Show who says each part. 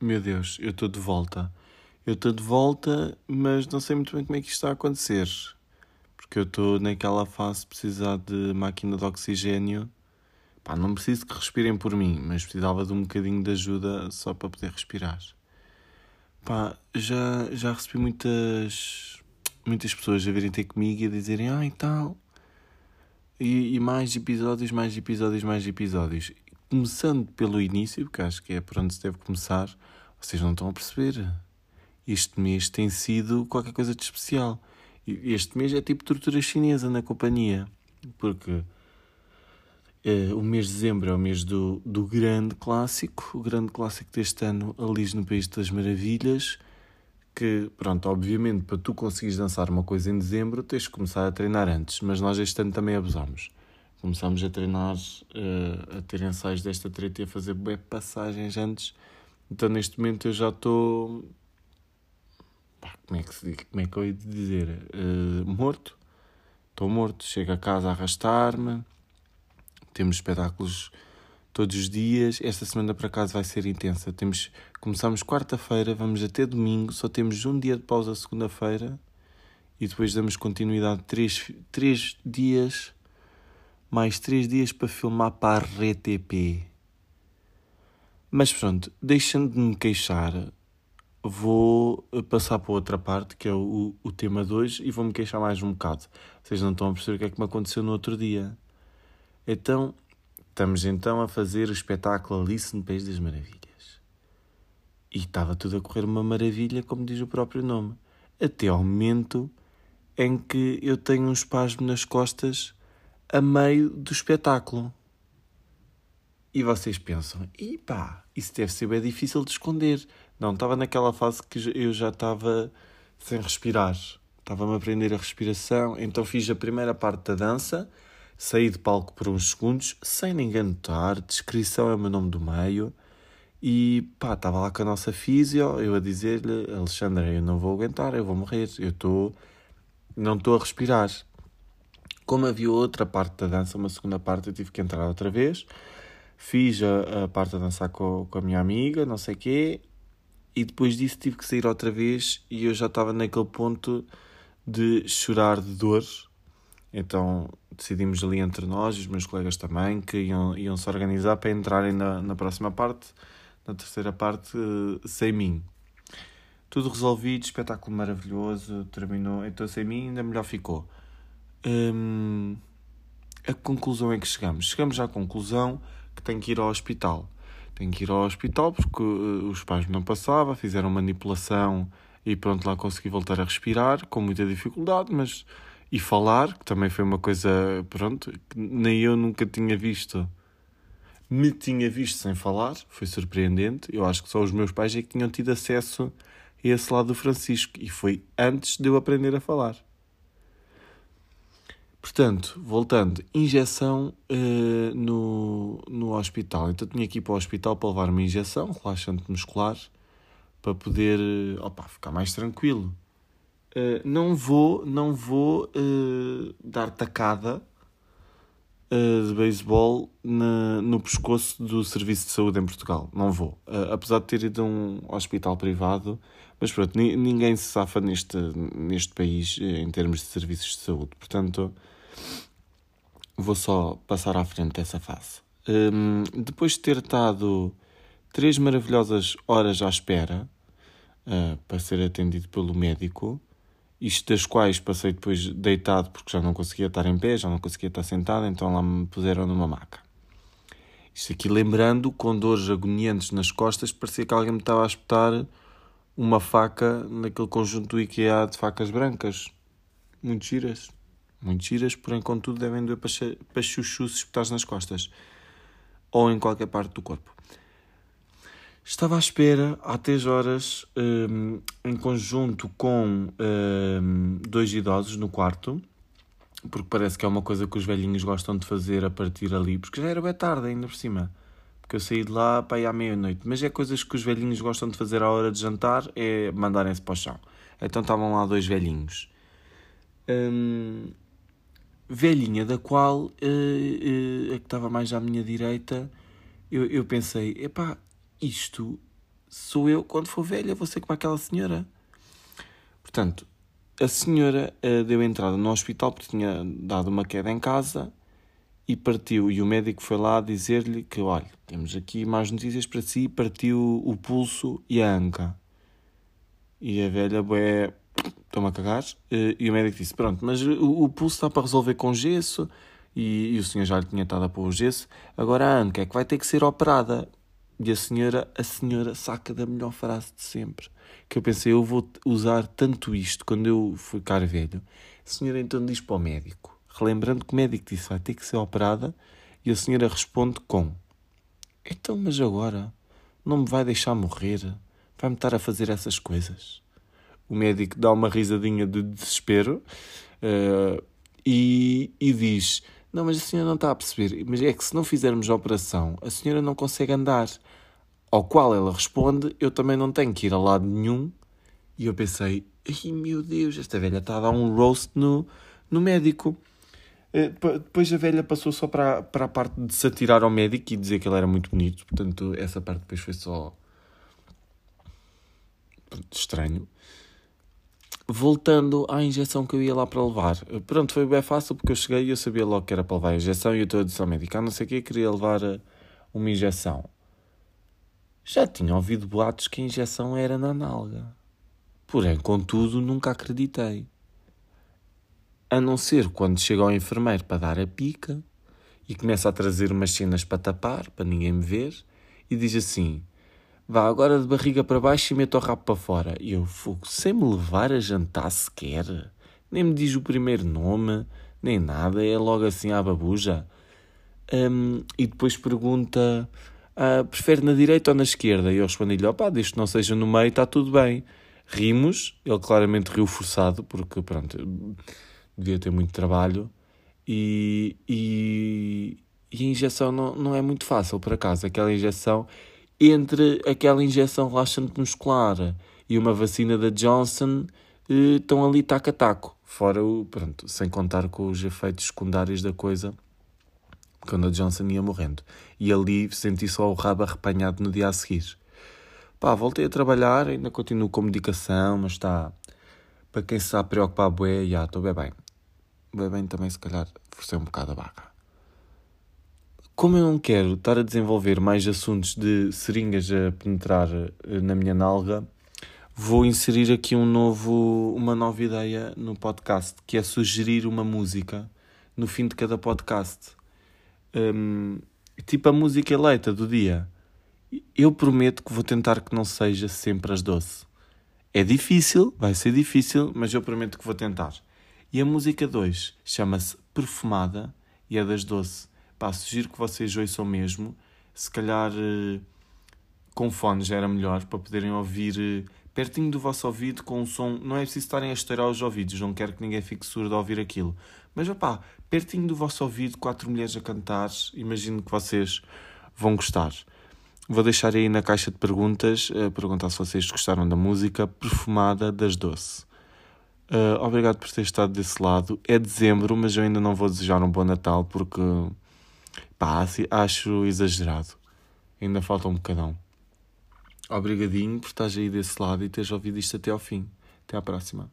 Speaker 1: Meu Deus, eu estou de volta. Eu estou de volta, mas não sei muito bem como é que isto está a acontecer. Porque eu estou naquela fase de precisar de máquina de oxigênio. Pá, não preciso que respirem por mim, mas precisava de um bocadinho de ajuda só para poder respirar. Pá, já, já recebi muitas, muitas pessoas a virem ter comigo e a dizerem, ah, e tal. E, e mais episódios, mais episódios, mais episódios. Começando pelo início, porque acho que é por onde se deve começar, vocês não estão a perceber. Este mês tem sido qualquer coisa de especial. Este mês é tipo tortura chinesa na companhia. Porque uh, o mês de dezembro é o mês do, do grande clássico, o grande clássico deste ano, Alice no País das Maravilhas. Que, pronto, obviamente, para tu conseguires dançar uma coisa em dezembro, tens que começar a treinar antes. Mas nós este ano também abusamos. Começámos a treinar, uh, a ter ensaios desta treta e a fazer web passagens antes. Então, neste momento, eu já estou como é que, se, como é que eu ia dizer? Uh, morto. Estou morto. Chego a casa a arrastar-me. Temos espetáculos todos os dias. Esta semana para casa vai ser intensa. Temos, começamos quarta-feira, vamos até domingo. Só temos um dia de pausa segunda-feira. E depois damos continuidade três, três dias. Mais três dias para filmar para a RTP. Mas pronto, deixando de me queixar, vou passar para outra parte, que é o, o tema de hoje, e vou-me queixar mais um bocado. Vocês não estão a perceber o que é que me aconteceu no outro dia. Então, estamos então a fazer o espetáculo Alice no País das Maravilhas. E estava tudo a correr uma maravilha, como diz o próprio nome. Até ao momento em que eu tenho um espasmo nas costas a meio do espetáculo. E vocês pensam, e pá, isso deve ser bem difícil de esconder. Não, estava naquela fase que eu já estava sem respirar. Estava-me a aprender a respiração, então fiz a primeira parte da dança, saí de palco por uns segundos, sem ninguém notar, descrição é o meu nome do meio, e pá, estava lá com a nossa físio, eu a dizer-lhe, Alexandre, eu não vou aguentar, eu vou morrer, eu estou, não estou a respirar. Como havia outra parte da dança, uma segunda parte, eu tive que entrar outra vez, Fiz a, a parte a dançar com, com a minha amiga, não sei o quê, e depois disso tive que sair outra vez e eu já estava naquele ponto de chorar de dor. Então decidimos ali entre nós e os meus colegas também que iam, iam se organizar para entrarem na, na próxima parte, na terceira parte, sem mim. Tudo resolvido, espetáculo maravilhoso, terminou. Então sem mim ainda melhor ficou. Hum, a conclusão é que chegamos. Chegamos à conclusão que tenho que ir ao hospital. Tenho que ir ao hospital porque uh, os pais não passavam, fizeram manipulação e pronto, lá consegui voltar a respirar com muita dificuldade, mas e falar, que também foi uma coisa, pronto, que nem eu nunca tinha visto. Me tinha visto sem falar, foi surpreendente. Eu acho que só os meus pais é que tinham tido acesso a esse lado do Francisco e foi antes de eu aprender a falar. Portanto, voltando, injeção uh, no, no hospital. Então tinha que ir para o hospital para levar uma injeção, relaxante muscular, para poder uh, opa, ficar mais tranquilo. Uh, não vou, não vou dar tacada de beisebol no pescoço do Serviço de Saúde em Portugal. Não vou. apesar de ter ido a um hospital privado, mas pronto, ninguém se safa neste, neste país em termos de serviços de saúde. Portanto vou só passar à frente dessa fase. Um, depois de ter estado três maravilhosas horas à espera uh, para ser atendido pelo médico, isto das quais passei depois deitado porque já não conseguia estar em pé, já não conseguia estar sentado, então lá me puseram numa maca. Isto aqui lembrando, com dores agoniantes nas costas, parecia que alguém me estava a espetar uma faca naquele conjunto IKEA de facas brancas. Muito giras. Muito giras, porém, contudo, devem doer para chuchu se espetares nas costas ou em qualquer parte do corpo. Estava à espera há 3 horas, um, em conjunto com um, dois idosos no quarto, porque parece que é uma coisa que os velhinhos gostam de fazer a partir ali, porque já era bem tarde ainda por cima. Porque eu saí de lá para ir à meia-noite. Mas é coisas que os velhinhos gostam de fazer à hora de jantar, é mandarem-se para o chão. Então estavam lá dois velhinhos. Um, velhinha da qual, uh, uh, a que estava mais à minha direita, eu, eu pensei, epá, isto sou eu quando for velha, vou ser como aquela senhora. Portanto, a senhora uh, deu entrada no hospital porque tinha dado uma queda em casa e partiu. E o médico foi lá dizer-lhe que, olha, temos aqui mais notícias para si, partiu o pulso e a anca. E a velha, bué, estou-me a cagar. Uh, e o médico disse, pronto, mas o, o pulso está para resolver com gesso e, e, o senhor já lhe tinha estado a pôr o gesso. Agora a anca é que vai ter que ser operada. E a senhora, a senhora saca da melhor frase de sempre. Que eu pensei, eu vou usar tanto isto quando eu ficar velho. A senhora então diz para o médico, relembrando que o médico disse vai ter que ser operada, e a senhora responde com: Então, mas agora não me vai deixar morrer? Vai-me estar a fazer essas coisas? O médico dá uma risadinha de desespero uh, e, e diz: não, mas a senhora não está a perceber. Mas é que se não fizermos a operação, a senhora não consegue andar. Ao qual ela responde: Eu também não tenho que ir a lado nenhum. E eu pensei: Ai meu Deus, esta velha está a dar um roast no, no médico. Eh, depois a velha passou só para, para a parte de se atirar ao médico e dizer que ele era muito bonito. Portanto, essa parte depois foi só. estranho voltando à injeção que eu ia lá para levar. Pronto, foi bem fácil porque eu cheguei e eu sabia logo que era para levar a injeção e eu estou a dizer ao médico, ah, não sei o que, queria levar eh, uma injeção. Já tinha ouvido boatos que a injeção era na nalga. Porém, contudo, nunca acreditei. A não ser quando chega ao enfermeiro para dar a pica e começa a trazer umas cenas para tapar, para ninguém me ver, e diz assim: Vá agora de barriga para baixo e mete o rabo para fora. E eu, fogo, sem me levar a jantar sequer. Nem me diz o primeiro nome, nem nada, é logo assim à babuja. Um, e depois pergunta: ah, prefere na direita ou na esquerda? E eu respondi-lhe: opá, desde que não seja no meio, está tudo bem. Rimos, ele claramente riu forçado, porque pronto, devia ter muito trabalho. E, e, e a injeção não, não é muito fácil, por acaso. Aquela injeção entre aquela injeção relaxante muscular e uma vacina da Johnson, eh, estão ali taco a taco. Fora o, pronto, sem contar com os efeitos secundários da coisa, quando a Johnson ia morrendo. E ali senti só o rabo arrepanhado no dia a seguir. Pá, voltei a trabalhar, ainda continuo com medicação, mas está. Para quem se a preocupar, bué, já estou bem bem. Bem bem também, se calhar, forcei um bocado a vaca. Como eu não quero estar a desenvolver mais assuntos de seringas a penetrar eh, na minha nalga, vou inserir aqui um novo, uma nova ideia no podcast, que é sugerir uma música no fim de cada podcast. Um, tipo a música eleita do dia. Eu prometo que vou tentar que não seja sempre as doce. É difícil, vai ser difícil, mas eu prometo que vou tentar. E a música 2 chama-se Perfumada e é das doce. Pá, sugiro que vocês ouçam mesmo. Se calhar uh, com fones era melhor para poderem ouvir uh, pertinho do vosso ouvido com um som. Não é preciso estarem a estourar os ouvidos, não quero que ninguém fique surdo a ouvir aquilo. Mas opá, pertinho do vosso ouvido, quatro mulheres a cantar, imagino que vocês vão gostar. Vou deixar aí na caixa de perguntas uh, perguntar se vocês gostaram da música Perfumada das Doce. Uh, obrigado por ter estado desse lado. É dezembro, mas eu ainda não vou desejar um bom Natal porque Pá, acho exagerado. Ainda falta um bocadão. Obrigadinho por estares aí desse lado e teres ouvido isto até ao fim. Até à próxima.